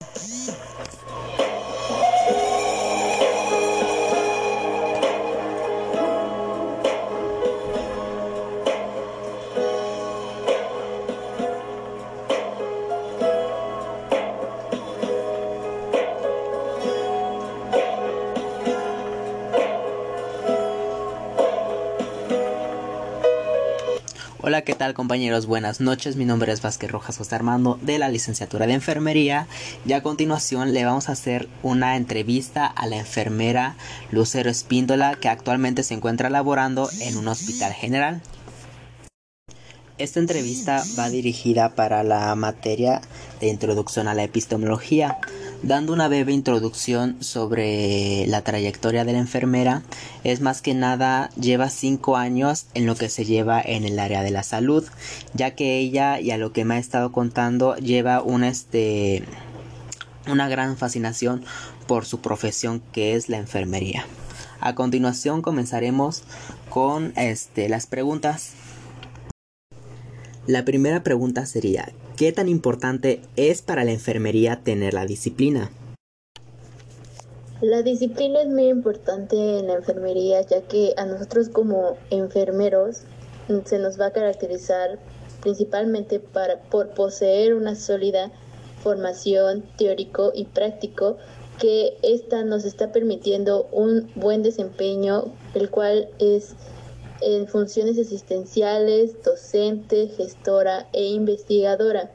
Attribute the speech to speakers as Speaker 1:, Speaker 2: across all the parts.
Speaker 1: you ¿qué tal compañeros? Buenas noches, mi nombre es Vázquez Rojas José Armando de la licenciatura de enfermería y a continuación le vamos a hacer una entrevista a la enfermera Lucero Espíndola que actualmente se encuentra laborando en un hospital general. Esta entrevista va dirigida para la materia de introducción a la epistemología dando una breve introducción sobre la trayectoria de la enfermera, es más que nada lleva cinco años en lo que se lleva en el área de la salud, ya que ella y a lo que me ha estado contando lleva una este una gran fascinación por su profesión que es la enfermería. A continuación comenzaremos con este las preguntas. La primera pregunta sería ¿Qué tan importante es para la enfermería tener la disciplina?
Speaker 2: La disciplina es muy importante en la enfermería ya que a nosotros como enfermeros se nos va a caracterizar principalmente por poseer una sólida formación teórico y práctico que esta nos está permitiendo un buen desempeño, el cual es en funciones asistenciales, docente, gestora e investigadora.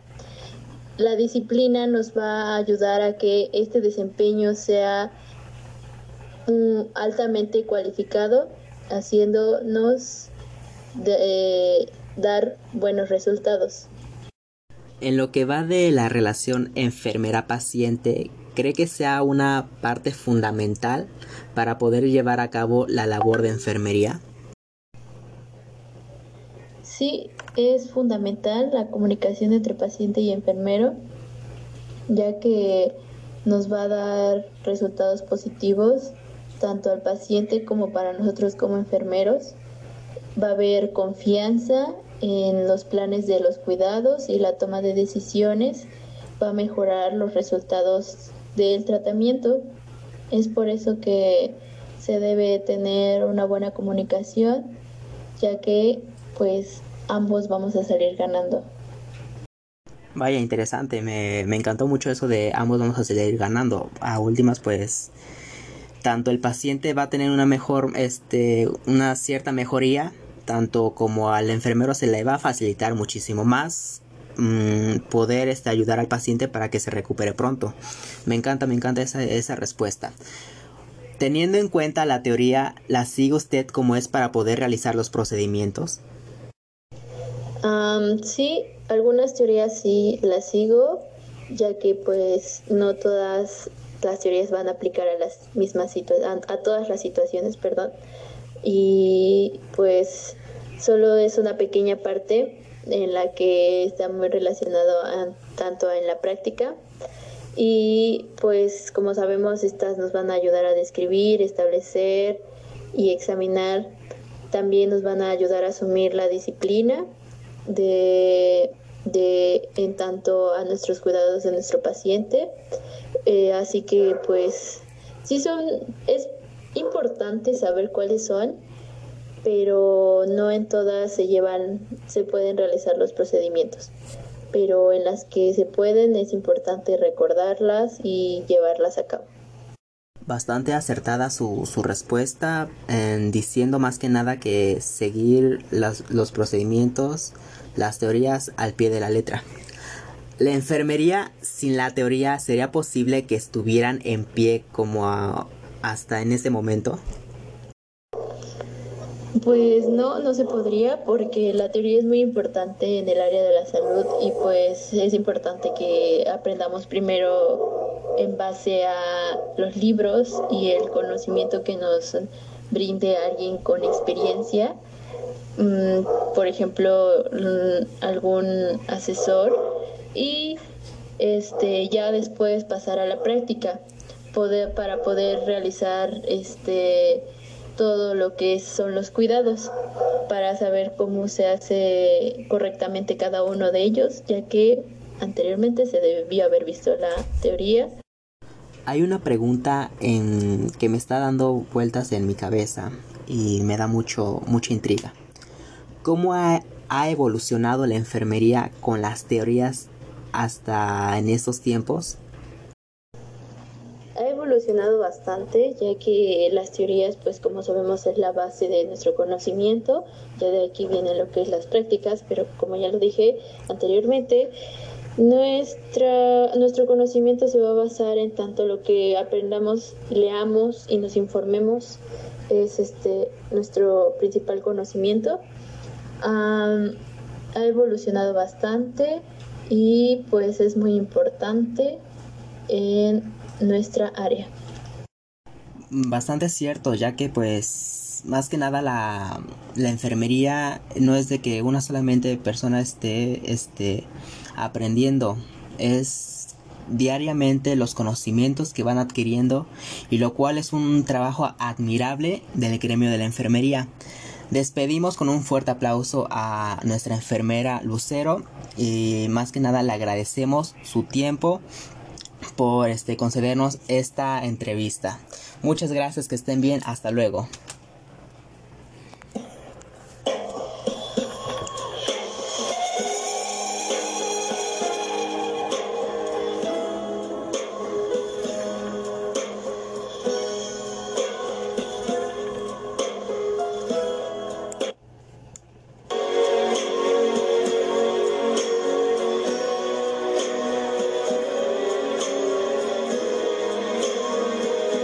Speaker 2: La disciplina nos va a ayudar a que este desempeño sea mm, altamente cualificado, haciéndonos eh, dar buenos resultados.
Speaker 1: En lo que va de la relación enfermera-paciente, ¿cree que sea una parte fundamental para poder llevar a cabo la labor de enfermería?
Speaker 2: Sí, es fundamental la comunicación entre paciente y enfermero, ya que nos va a dar resultados positivos tanto al paciente como para nosotros como enfermeros. Va a haber confianza en los planes de los cuidados y la toma de decisiones. Va a mejorar los resultados del tratamiento. Es por eso que se debe tener una buena comunicación, ya que pues ambos vamos a salir ganando.
Speaker 1: Vaya, interesante, me, encantó mucho eso de ambos vamos a salir ganando. A últimas, pues, tanto el paciente va a tener una mejor, este, una cierta mejoría, tanto como al enfermero se le va a facilitar muchísimo más mm, poder este, ayudar al paciente para que se recupere pronto. Me encanta, me encanta esa, esa respuesta. Teniendo en cuenta la teoría, ¿la sigue usted como es para poder realizar los procedimientos?
Speaker 2: Sí, algunas teorías sí las sigo, ya que pues no todas las teorías van a aplicar a las mismas situaciones, a todas las situaciones, perdón. Y pues solo es una pequeña parte en la que está muy relacionado tanto en la práctica y pues como sabemos estas nos van a ayudar a describir, establecer y examinar. También nos van a ayudar a asumir la disciplina de, de en tanto a nuestros cuidados de nuestro paciente. Eh, así que pues sí son, es importante saber cuáles son, pero no en todas se llevan, se pueden realizar los procedimientos. Pero en las que se pueden es importante recordarlas y llevarlas a cabo
Speaker 1: bastante acertada su, su respuesta, en diciendo más que nada que seguir los procedimientos, las teorías al pie de la letra. ¿La enfermería sin la teoría sería posible que estuvieran en pie como hasta en este momento?
Speaker 2: Pues no, no se podría porque la teoría es muy importante en el área de la salud y pues es importante que aprendamos primero en base a los libros y el conocimiento que nos brinde alguien con experiencia. Mm, por ejemplo, mm, algún asesor y este ya después pasar a la práctica poder para poder realizar este todo lo que son los cuidados para saber cómo se hace correctamente cada uno de ellos, ya que anteriormente se debió haber visto la teoría.
Speaker 1: Hay una pregunta en que me está dando vueltas en mi cabeza y me da mucho mucha intriga. ¿Cómo ha, ha evolucionado la enfermería con las teorías hasta en estos tiempos?
Speaker 2: Evolucionado bastante, ya que las teorías, pues como sabemos, es la base de nuestro conocimiento. Ya de aquí vienen lo que es las prácticas, pero como ya lo dije anteriormente, nuestra, nuestro conocimiento se va a basar en tanto lo que aprendamos, leamos y nos informemos es este nuestro principal conocimiento. ha evolucionado bastante y pues es muy importante en nuestra área.
Speaker 1: Bastante cierto, ya que pues más que nada la, la enfermería no es de que una solamente persona esté este, aprendiendo, es diariamente los conocimientos que van adquiriendo y lo cual es un trabajo admirable del gremio de la enfermería. Despedimos con un fuerte aplauso a nuestra enfermera Lucero y más que nada le agradecemos su tiempo por este concedernos esta entrevista. Muchas gracias, que estén bien, hasta luego.